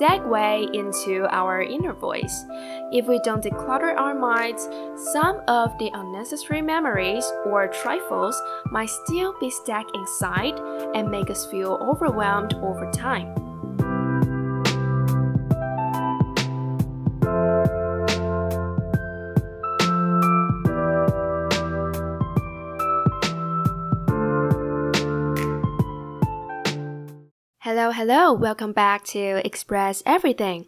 segue into our inner voice. If we don't declutter our minds, some of the unnecessary memories or trifles might still be stuck inside and make us feel overwhelmed over time. Hello, hello, welcome back to Express Everything.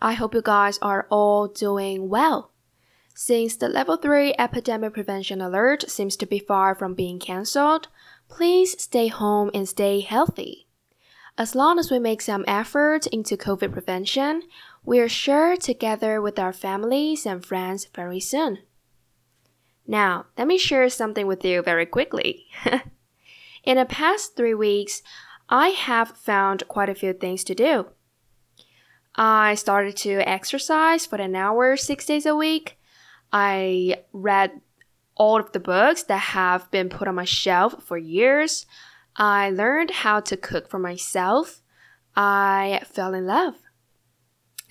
I hope you guys are all doing well. Since the level 3 epidemic prevention alert seems to be far from being cancelled, please stay home and stay healthy. As long as we make some effort into COVID prevention, we are sure to gather with our families and friends very soon. Now, let me share something with you very quickly. In the past three weeks, I have found quite a few things to do. I started to exercise for an hour six days a week. I read all of the books that have been put on my shelf for years. I learned how to cook for myself. I fell in love.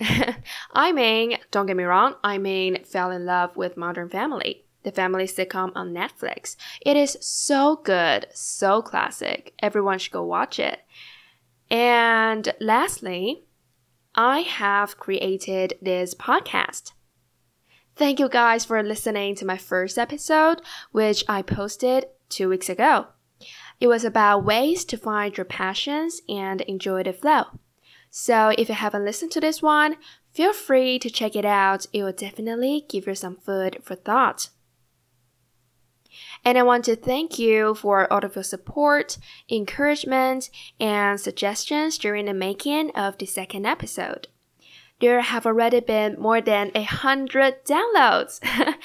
I mean, don't get me wrong, I mean, fell in love with Modern Family the family sitcom on Netflix. It is so good, so classic. Everyone should go watch it. And lastly, I have created this podcast. Thank you guys for listening to my first episode, which I posted two weeks ago. It was about ways to find your passions and enjoy the flow. So if you haven't listened to this one, feel free to check it out. It will definitely give you some food for thought. And I want to thank you for all of your support, encouragement, and suggestions during the making of the second episode. There have already been more than a hundred downloads.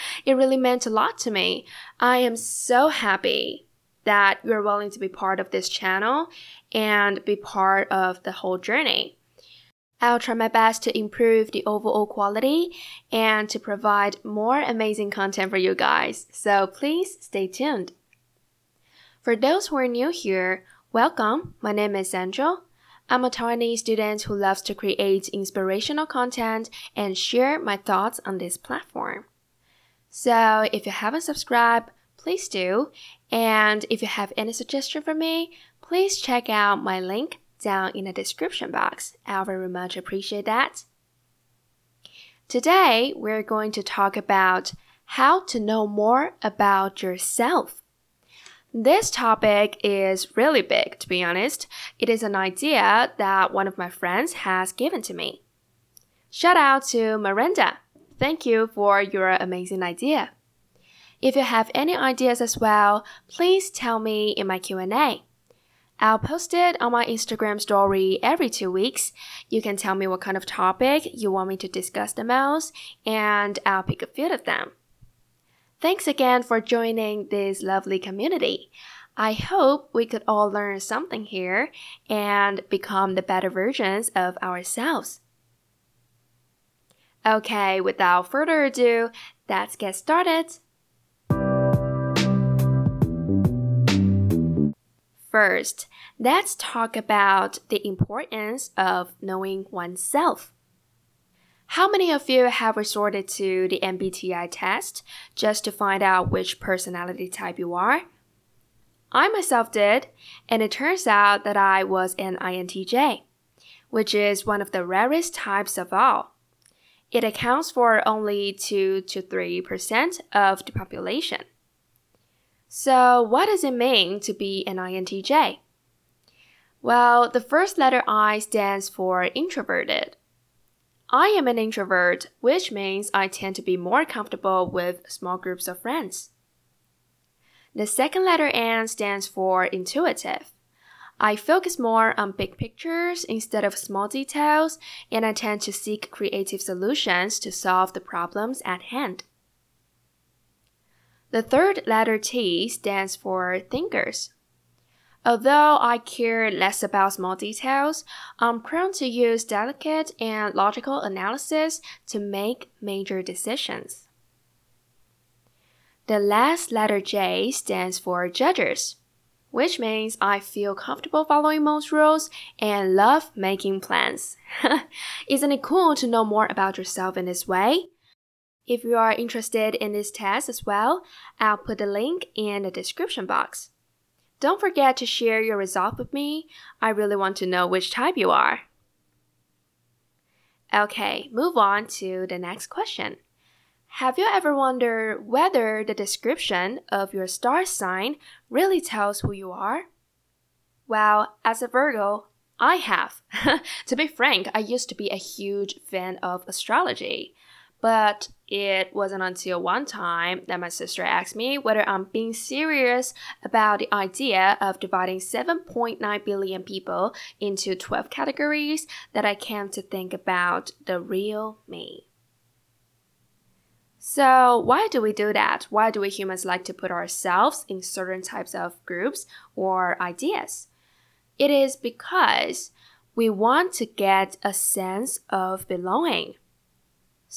it really meant a lot to me. I am so happy that you're willing to be part of this channel and be part of the whole journey. I'll try my best to improve the overall quality and to provide more amazing content for you guys, so please stay tuned. For those who are new here, welcome. My name is Sandra. I'm a Taiwanese student who loves to create inspirational content and share my thoughts on this platform. So, if you haven't subscribed, please do. And if you have any suggestion for me, please check out my link down in the description box. I'll very much appreciate that. Today, we're going to talk about how to know more about yourself. This topic is really big, to be honest. It is an idea that one of my friends has given to me. Shout out to Miranda. Thank you for your amazing idea. If you have any ideas as well, please tell me in my Q&A. I'll post it on my Instagram story every two weeks. You can tell me what kind of topic you want me to discuss the most, and I'll pick a few of them. Thanks again for joining this lovely community. I hope we could all learn something here and become the better versions of ourselves. Okay, without further ado, let's get started. First, let's talk about the importance of knowing oneself. How many of you have resorted to the MBTI test just to find out which personality type you are? I myself did, and it turns out that I was an INTJ, which is one of the rarest types of all. It accounts for only 2 to 3% of the population. So, what does it mean to be an INTJ? Well, the first letter I stands for introverted. I am an introvert, which means I tend to be more comfortable with small groups of friends. The second letter N stands for intuitive. I focus more on big pictures instead of small details, and I tend to seek creative solutions to solve the problems at hand. The third letter T stands for thinkers. Although I care less about small details, I'm prone to use delicate and logical analysis to make major decisions. The last letter J stands for judges. which means I feel comfortable following most rules and love making plans. Isn't it cool to know more about yourself in this way? If you are interested in this test as well, I'll put the link in the description box. Don't forget to share your result with me. I really want to know which type you are. Okay, move on to the next question. Have you ever wondered whether the description of your star sign really tells who you are? Well, as a Virgo, I have. to be frank, I used to be a huge fan of astrology. But it wasn't until one time that my sister asked me whether I'm being serious about the idea of dividing 7.9 billion people into 12 categories that I came to think about the real me. So, why do we do that? Why do we humans like to put ourselves in certain types of groups or ideas? It is because we want to get a sense of belonging.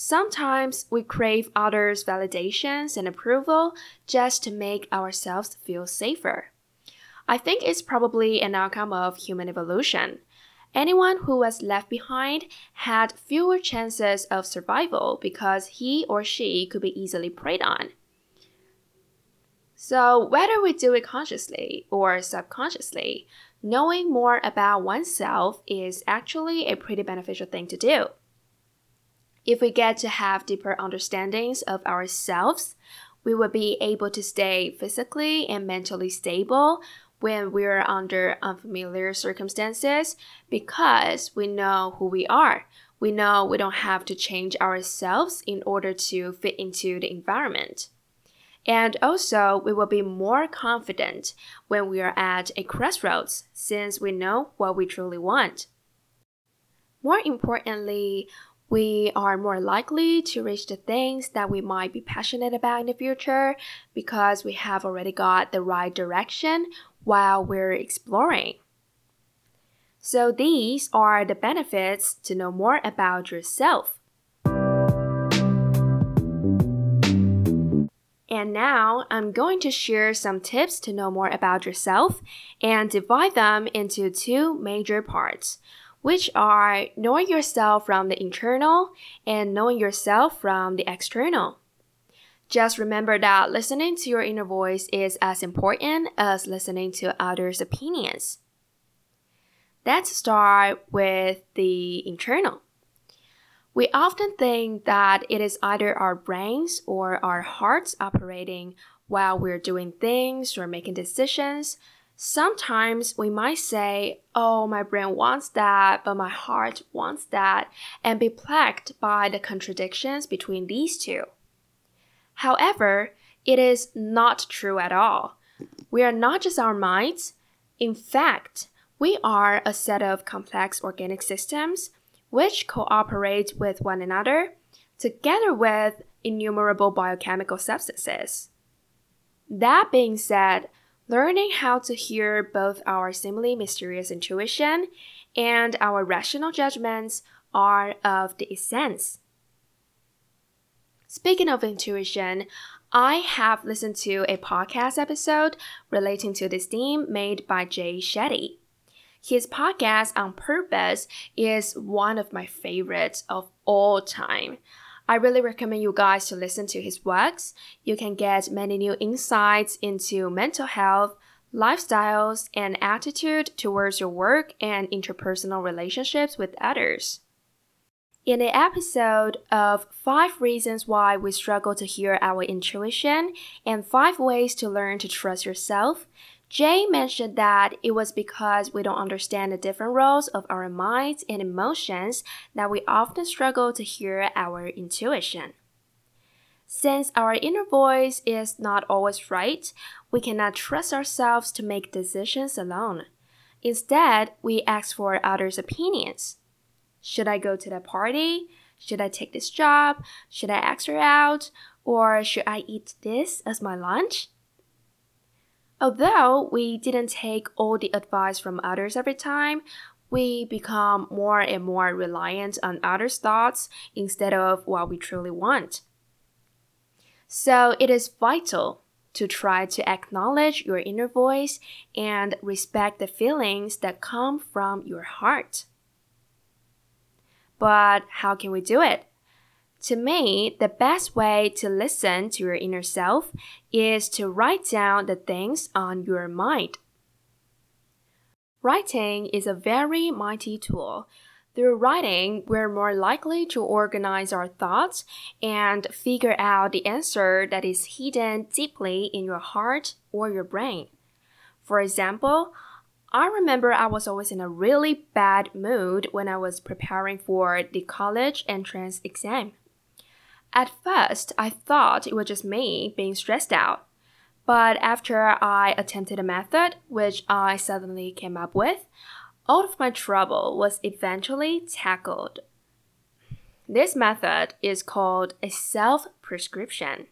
Sometimes we crave others' validations and approval just to make ourselves feel safer. I think it's probably an outcome of human evolution. Anyone who was left behind had fewer chances of survival because he or she could be easily preyed on. So, whether we do it consciously or subconsciously, knowing more about oneself is actually a pretty beneficial thing to do. If we get to have deeper understandings of ourselves, we will be able to stay physically and mentally stable when we're under unfamiliar circumstances because we know who we are. We know we don't have to change ourselves in order to fit into the environment. And also, we will be more confident when we are at a crossroads since we know what we truly want. More importantly, we are more likely to reach the things that we might be passionate about in the future because we have already got the right direction while we're exploring. So, these are the benefits to know more about yourself. And now I'm going to share some tips to know more about yourself and divide them into two major parts, which are knowing yourself from the internal and knowing yourself from the external. Just remember that listening to your inner voice is as important as listening to others' opinions. Let's start with the internal. We often think that it is either our brains or our hearts operating while we're doing things or making decisions. Sometimes we might say, Oh, my brain wants that, but my heart wants that, and be plagued by the contradictions between these two. However, it is not true at all. We are not just our minds. In fact, we are a set of complex organic systems which cooperate with one another, together with innumerable biochemical substances. That being said, learning how to hear both our seemingly mysterious intuition and our rational judgments are of the essence. Speaking of intuition, I have listened to a podcast episode relating to this theme made by Jay Shetty. His podcast on purpose is one of my favorites of all time. I really recommend you guys to listen to his works. You can get many new insights into mental health, lifestyles, and attitude towards your work and interpersonal relationships with others. In the episode of five reasons why we struggle to hear our intuition and five ways to learn to trust yourself, Jay mentioned that it was because we don't understand the different roles of our minds and emotions that we often struggle to hear our intuition. Since our inner voice is not always right, we cannot trust ourselves to make decisions alone. Instead, we ask for others' opinions. Should I go to the party? Should I take this job? Should I ask her out? Or should I eat this as my lunch? Although we didn't take all the advice from others every time, we become more and more reliant on others' thoughts instead of what we truly want. So it is vital to try to acknowledge your inner voice and respect the feelings that come from your heart. But how can we do it? To me, the best way to listen to your inner self is to write down the things on your mind. Writing is a very mighty tool. Through writing, we're more likely to organize our thoughts and figure out the answer that is hidden deeply in your heart or your brain. For example, I remember I was always in a really bad mood when I was preparing for the college entrance exam. At first, I thought it was just me being stressed out. But after I attempted a method which I suddenly came up with, all of my trouble was eventually tackled. This method is called a self prescription.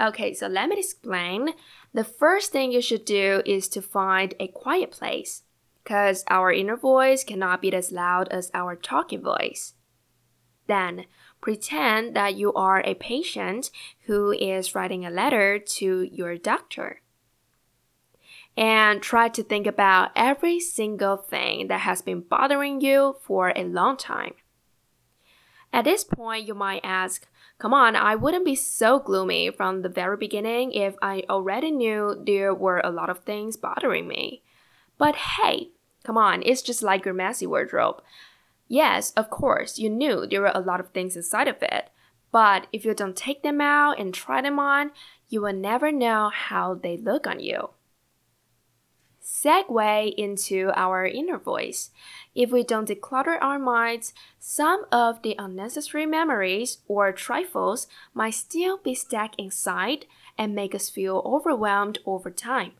Okay, so let me explain. The first thing you should do is to find a quiet place, because our inner voice cannot be as loud as our talking voice. Then, pretend that you are a patient who is writing a letter to your doctor. And try to think about every single thing that has been bothering you for a long time. At this point, you might ask, Come on, I wouldn't be so gloomy from the very beginning if I already knew there were a lot of things bothering me. But hey, come on, it's just like your messy wardrobe. Yes, of course, you knew there were a lot of things inside of it, but if you don't take them out and try them on, you will never know how they look on you segue into our inner voice. If we don't declutter our minds, some of the unnecessary memories or trifles might still be stuck inside and make us feel overwhelmed over time.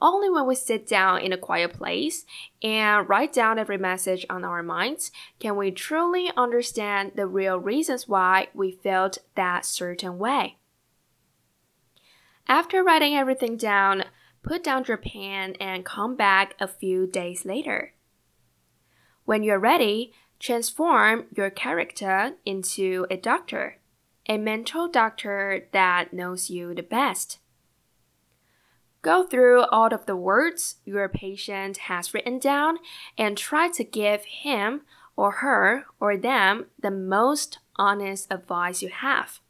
Only when we sit down in a quiet place and write down every message on our minds can we truly understand the real reasons why we felt that certain way. After writing everything down, put down your pen and come back a few days later. When you're ready, transform your character into a doctor, a mental doctor that knows you the best. Go through all of the words your patient has written down and try to give him or her or them the most honest advice you have.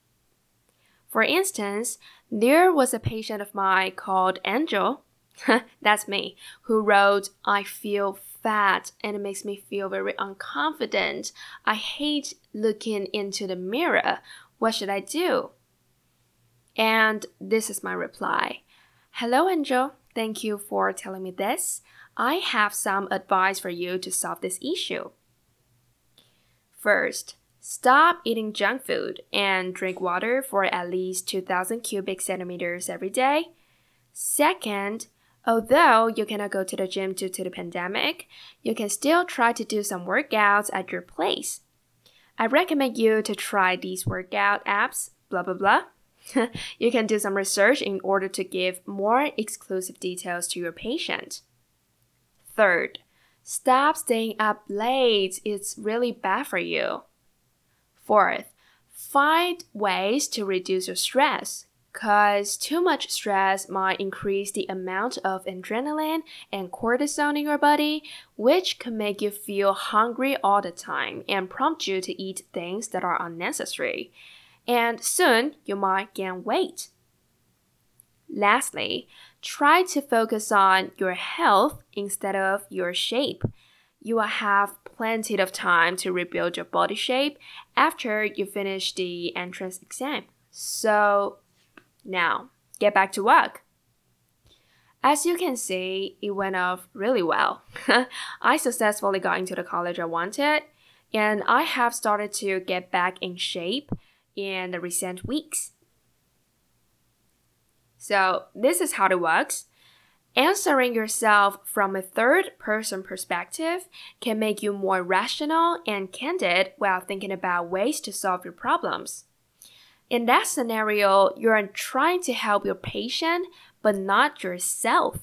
For instance, there was a patient of mine called Angel, that's me, who wrote, I feel fat and it makes me feel very unconfident. I hate looking into the mirror. What should I do? And this is my reply Hello, Angel. Thank you for telling me this. I have some advice for you to solve this issue. First, Stop eating junk food and drink water for at least 2000 cubic centimeters every day. Second, although you cannot go to the gym due to the pandemic, you can still try to do some workouts at your place. I recommend you to try these workout apps, blah blah blah. you can do some research in order to give more exclusive details to your patient. Third, stop staying up late. It's really bad for you. Fourth, find ways to reduce your stress because too much stress might increase the amount of adrenaline and cortisol in your body, which can make you feel hungry all the time and prompt you to eat things that are unnecessary. And soon you might gain weight. Lastly, try to focus on your health instead of your shape you will have plenty of time to rebuild your body shape after you finish the entrance exam. So now get back to work. As you can see, it went off really well. I successfully got into the college I wanted, and I have started to get back in shape in the recent weeks. So, this is how it works. Answering yourself from a third person perspective can make you more rational and candid while thinking about ways to solve your problems. In that scenario, you're trying to help your patient, but not yourself.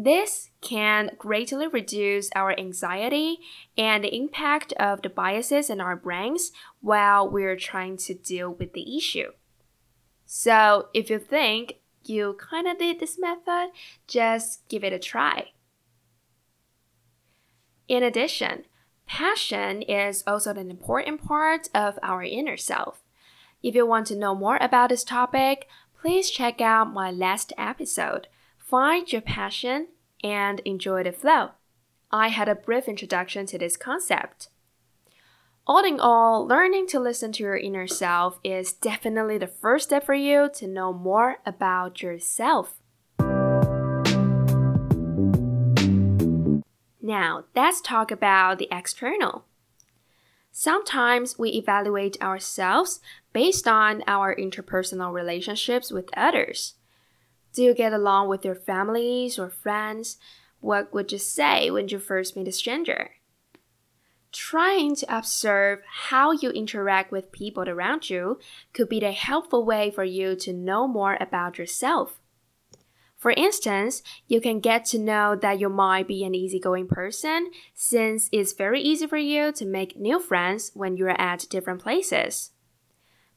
This can greatly reduce our anxiety and the impact of the biases in our brains while we're trying to deal with the issue. So if you think you kind of did this method, just give it a try. In addition, passion is also an important part of our inner self. If you want to know more about this topic, please check out my last episode, Find Your Passion and Enjoy the Flow. I had a brief introduction to this concept. All in all, learning to listen to your inner self is definitely the first step for you to know more about yourself. Now, let's talk about the external. Sometimes we evaluate ourselves based on our interpersonal relationships with others. Do you get along with your families or friends? What would you say when you first meet a stranger? Trying to observe how you interact with people around you could be a helpful way for you to know more about yourself. For instance, you can get to know that you might be an easygoing person since it's very easy for you to make new friends when you're at different places.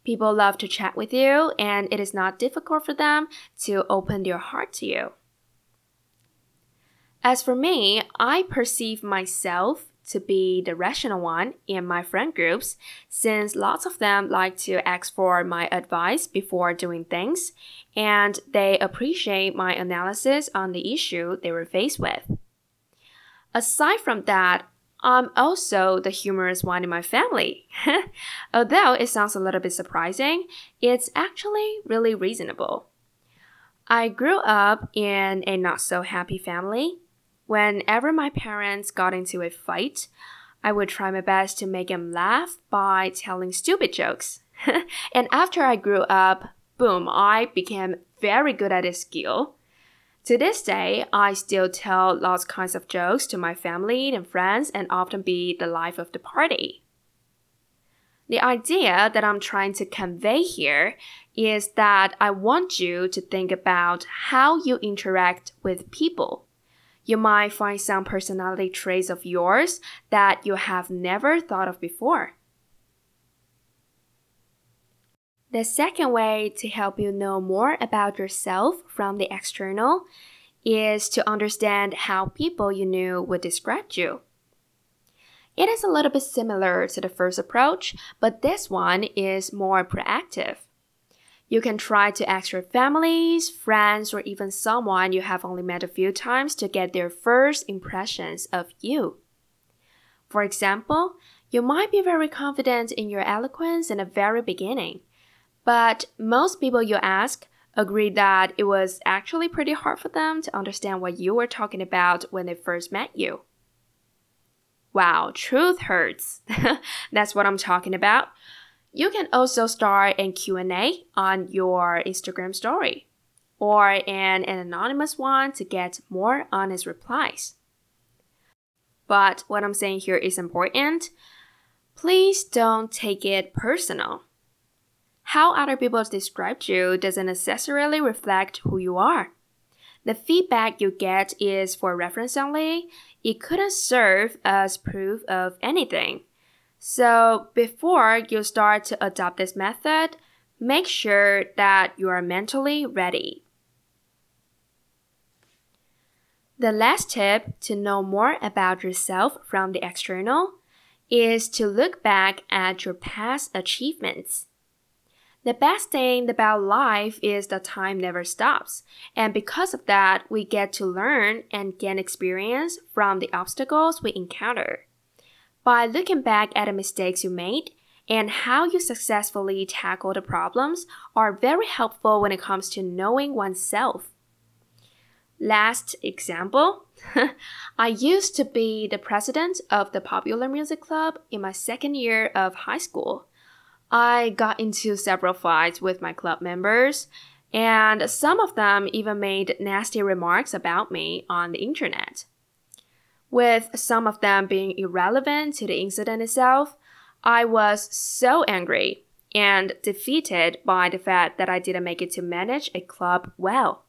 People love to chat with you, and it is not difficult for them to open their heart to you. As for me, I perceive myself to be the rational one in my friend groups, since lots of them like to ask for my advice before doing things, and they appreciate my analysis on the issue they were faced with. Aside from that, I'm also the humorous one in my family. Although it sounds a little bit surprising, it's actually really reasonable. I grew up in a not so happy family Whenever my parents got into a fight, I would try my best to make them laugh by telling stupid jokes. and after I grew up, boom, I became very good at this skill. To this day, I still tell lots kinds of jokes to my family and friends and often be the life of the party. The idea that I'm trying to convey here is that I want you to think about how you interact with people you might find some personality traits of yours that you have never thought of before. The second way to help you know more about yourself from the external is to understand how people you knew would describe you. It is a little bit similar to the first approach, but this one is more proactive. You can try to ask your families, friends, or even someone you have only met a few times to get their first impressions of you. For example, you might be very confident in your eloquence in the very beginning, but most people you ask agree that it was actually pretty hard for them to understand what you were talking about when they first met you. Wow, truth hurts. That's what I'm talking about. You can also start a Q&A on your Instagram story or an, an anonymous one to get more honest replies. But what I'm saying here is important. Please don't take it personal. How other people describe you doesn't necessarily reflect who you are. The feedback you get is for reference only. It couldn't serve as proof of anything. So before you start to adopt this method, make sure that you are mentally ready. The last tip to know more about yourself from the external is to look back at your past achievements. The best thing about life is that time never stops, and because of that, we get to learn and gain experience from the obstacles we encounter by looking back at the mistakes you made and how you successfully tackle the problems are very helpful when it comes to knowing oneself. Last example, I used to be the president of the popular music club in my second year of high school. I got into several fights with my club members, and some of them even made nasty remarks about me on the internet with some of them being irrelevant to the incident itself, I was so angry and defeated by the fact that I didn't make it to manage a club well.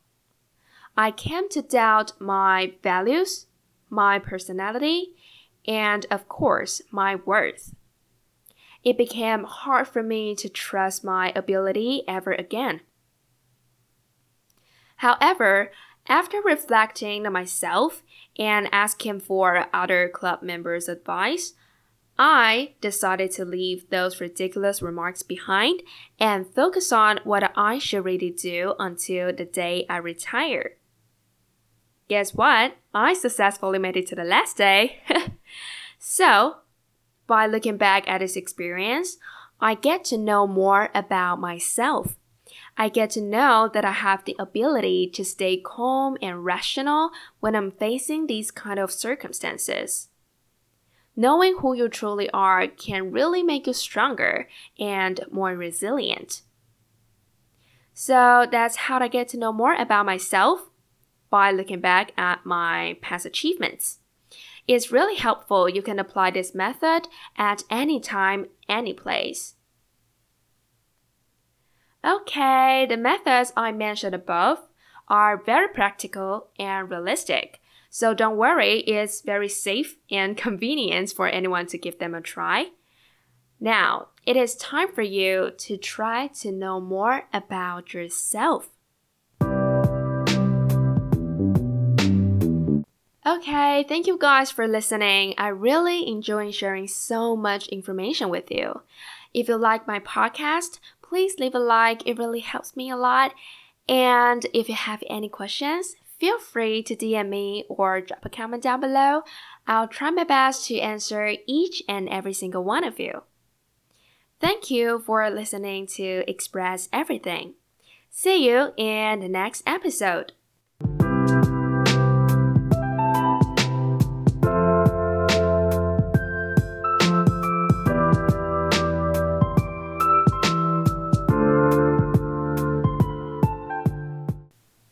I came to doubt my values, my personality, and of course, my worth. It became hard for me to trust my ability ever again. However, after reflecting on myself and asking for other club members' advice, I decided to leave those ridiculous remarks behind and focus on what I should really do until the day I retire. Guess what? I successfully made it to the last day. so, by looking back at this experience, I get to know more about myself. I get to know that I have the ability to stay calm and rational when I'm facing these kind of circumstances. Knowing who you truly are can really make you stronger and more resilient. So that's how I get to know more about myself by looking back at my past achievements. It's really helpful. You can apply this method at any time, any place. Okay, the methods I mentioned above are very practical and realistic. So don't worry, it's very safe and convenient for anyone to give them a try. Now, it is time for you to try to know more about yourself. Okay, thank you guys for listening. I really enjoy sharing so much information with you. If you like my podcast, please leave a like. It really helps me a lot. And if you have any questions, feel free to DM me or drop a comment down below. I'll try my best to answer each and every single one of you. Thank you for listening to Express Everything. See you in the next episode.